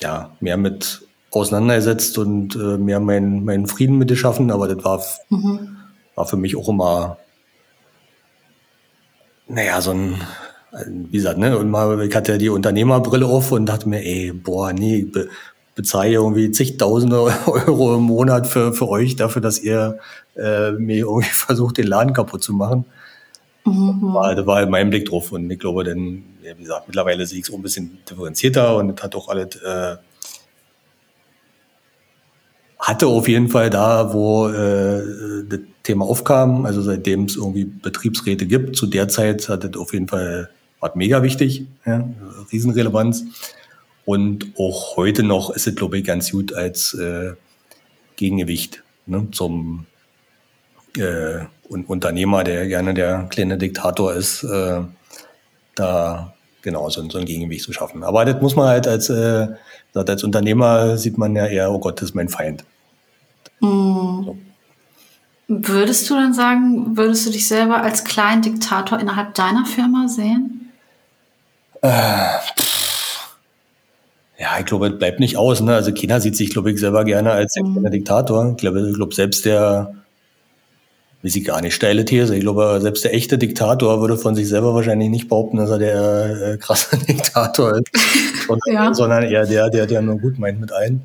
ja, mehr mit auseinandergesetzt und äh, mehr meinen mein Frieden mit geschaffen, aber das war, mhm. war für mich auch immer, naja, so ein, wie gesagt, ne, und mal, ich hatte ja die Unternehmerbrille auf und dachte mir, ey, boah, nee, bezahle irgendwie zigtausende Euro im Monat für, für euch dafür, dass ihr äh, mir irgendwie versucht, den Laden kaputt zu machen. Mhm. War, da war halt mein Blick drauf und ich glaube, dann, ja, wie gesagt, mittlerweile sehe ich es auch ein bisschen differenzierter und hat auch alles äh, hatte auf jeden Fall da, wo äh, das Thema aufkam, also seitdem es irgendwie Betriebsräte gibt, zu der Zeit hat das auf jeden Fall war mega wichtig, ja, Riesenrelevanz. Und auch heute noch ist es, glaube ich, ganz gut als äh, Gegengewicht ne, zum äh, Unternehmer, der gerne der kleine Diktator ist, äh, da genau so, so ein Gegengewicht zu schaffen. Aber das muss man halt als, äh, als Unternehmer sieht man ja eher, oh Gott, das ist mein Feind. Mhm. Würdest du dann sagen, würdest du dich selber als kleinen Diktator innerhalb deiner Firma sehen? Äh, ja, ich glaube, es bleibt nicht aus. Ne? Also China sieht sich, glaube ich, selber gerne als der mhm. Diktator. Ich glaube, ich glaube, selbst der, weiß ich gar nicht, steile These. Ich glaube, selbst der echte Diktator würde von sich selber wahrscheinlich nicht behaupten, dass er der äh, krasse Diktator ist, sondern, ja. sondern eher der, der, der nur gut meint mit allen.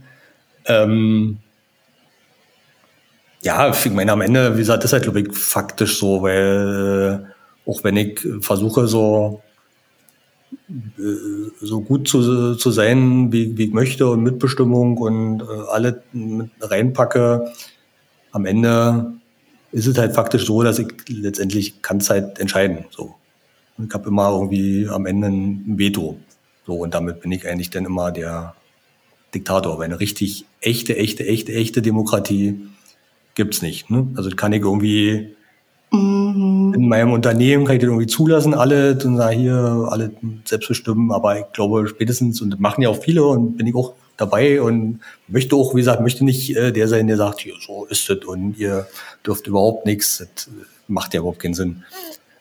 Ähm, ja, ich meine, am Ende, wie gesagt, das ist halt, glaube ich, faktisch so, weil äh, auch wenn ich versuche, so so gut zu, zu sein, wie, wie ich möchte und Mitbestimmung und äh, alle reinpacke, am Ende ist es halt faktisch so, dass ich letztendlich kann es halt entscheiden. So. Ich habe immer irgendwie am Ende ein Veto. So, und damit bin ich eigentlich dann immer der Diktator. Weil eine richtig echte, echte, echte, echte Demokratie gibt's nicht. Ne? Also kann ich irgendwie. In meinem Unternehmen kann ich das irgendwie zulassen, alle und sagen hier alle selbstbestimmen, aber ich glaube spätestens und das machen ja auch viele und bin ich auch dabei und möchte auch, wie gesagt, möchte nicht äh, der sein, der sagt, hier so ist es und ihr dürft überhaupt nichts. Das macht ja überhaupt keinen Sinn.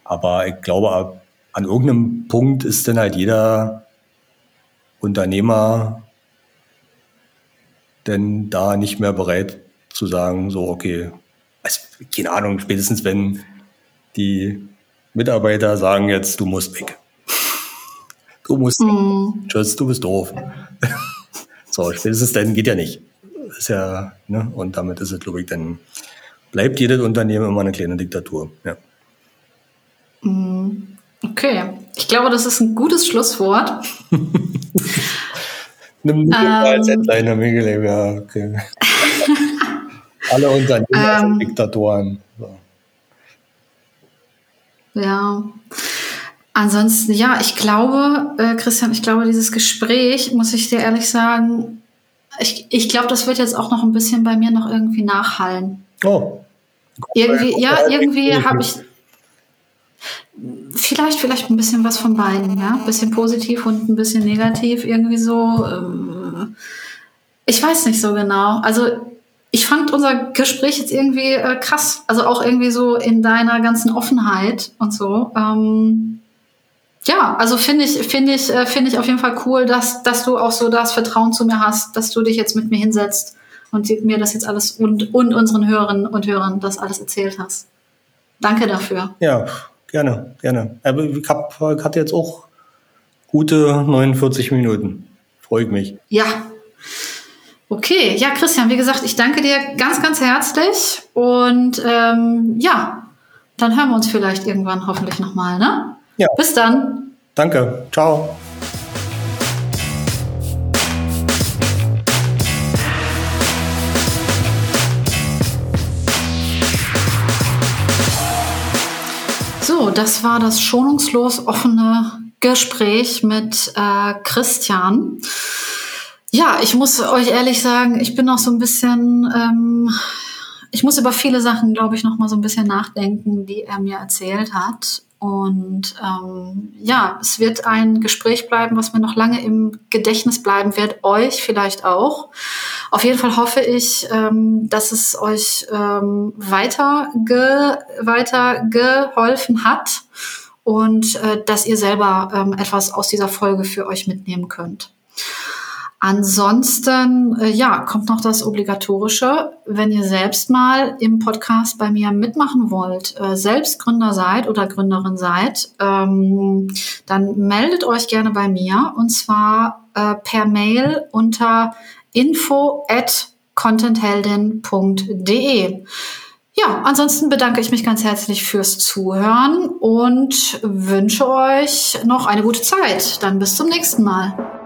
Aber ich glaube, an irgendeinem Punkt ist dann halt jeder Unternehmer denn da nicht mehr bereit zu sagen, so, okay, also, keine Ahnung, spätestens wenn die Mitarbeiter sagen jetzt, du musst weg. Du musst, mm. tschüss, du bist doof. so, spätestens dann geht ja nicht. Ist ja, ne, und damit ist es, glaube ich, dann bleibt jedes Unternehmen immer eine kleine Diktatur, ja. Mm. Okay, ich glaube, das ist ein gutes Schlusswort. Nimm ähm, als Headliner, ja, okay. Alle Unternehmer ähm, sind Diktatoren. So. Ja. Ansonsten, ja, ich glaube, äh, Christian, ich glaube, dieses Gespräch, muss ich dir ehrlich sagen, ich, ich glaube, das wird jetzt auch noch ein bisschen bei mir noch irgendwie nachhallen. Oh. Irgendwie, ja, irgendwie habe ich vielleicht, vielleicht ein bisschen was von beiden, ja. Ein bisschen positiv und ein bisschen negativ, irgendwie so. Ähm, ich weiß nicht so genau. Also ich fand unser Gespräch jetzt irgendwie äh, krass. Also auch irgendwie so in deiner ganzen Offenheit und so. Ähm, ja, also finde ich, finde ich, äh, finde ich auf jeden Fall cool, dass, dass du auch so das Vertrauen zu mir hast, dass du dich jetzt mit mir hinsetzt und mir das jetzt alles und, und unseren Hörerinnen und Hörern das alles erzählt hast. Danke dafür. Ja, gerne, gerne. Aber ich hab, hatte jetzt auch gute 49 Minuten. Freue ich mich. Ja, Okay, ja, Christian, wie gesagt, ich danke dir ganz, ganz herzlich und ähm, ja, dann hören wir uns vielleicht irgendwann hoffentlich nochmal, ne? Ja. Bis dann. Danke. Ciao. So, das war das schonungslos offene Gespräch mit äh, Christian. Ja, ich muss euch ehrlich sagen, ich bin noch so ein bisschen, ähm, ich muss über viele Sachen, glaube ich, noch mal so ein bisschen nachdenken, die er mir erzählt hat. Und ähm, ja, es wird ein Gespräch bleiben, was mir noch lange im Gedächtnis bleiben wird, euch vielleicht auch. Auf jeden Fall hoffe ich, ähm, dass es euch ähm, weiter, ge weiter geholfen hat und äh, dass ihr selber ähm, etwas aus dieser Folge für euch mitnehmen könnt. Ansonsten, äh, ja, kommt noch das Obligatorische. Wenn ihr selbst mal im Podcast bei mir mitmachen wollt, äh, selbst Gründer seid oder Gründerin seid, ähm, dann meldet euch gerne bei mir und zwar äh, per Mail unter info at contentheldin.de. Ja, ansonsten bedanke ich mich ganz herzlich fürs Zuhören und wünsche euch noch eine gute Zeit. Dann bis zum nächsten Mal.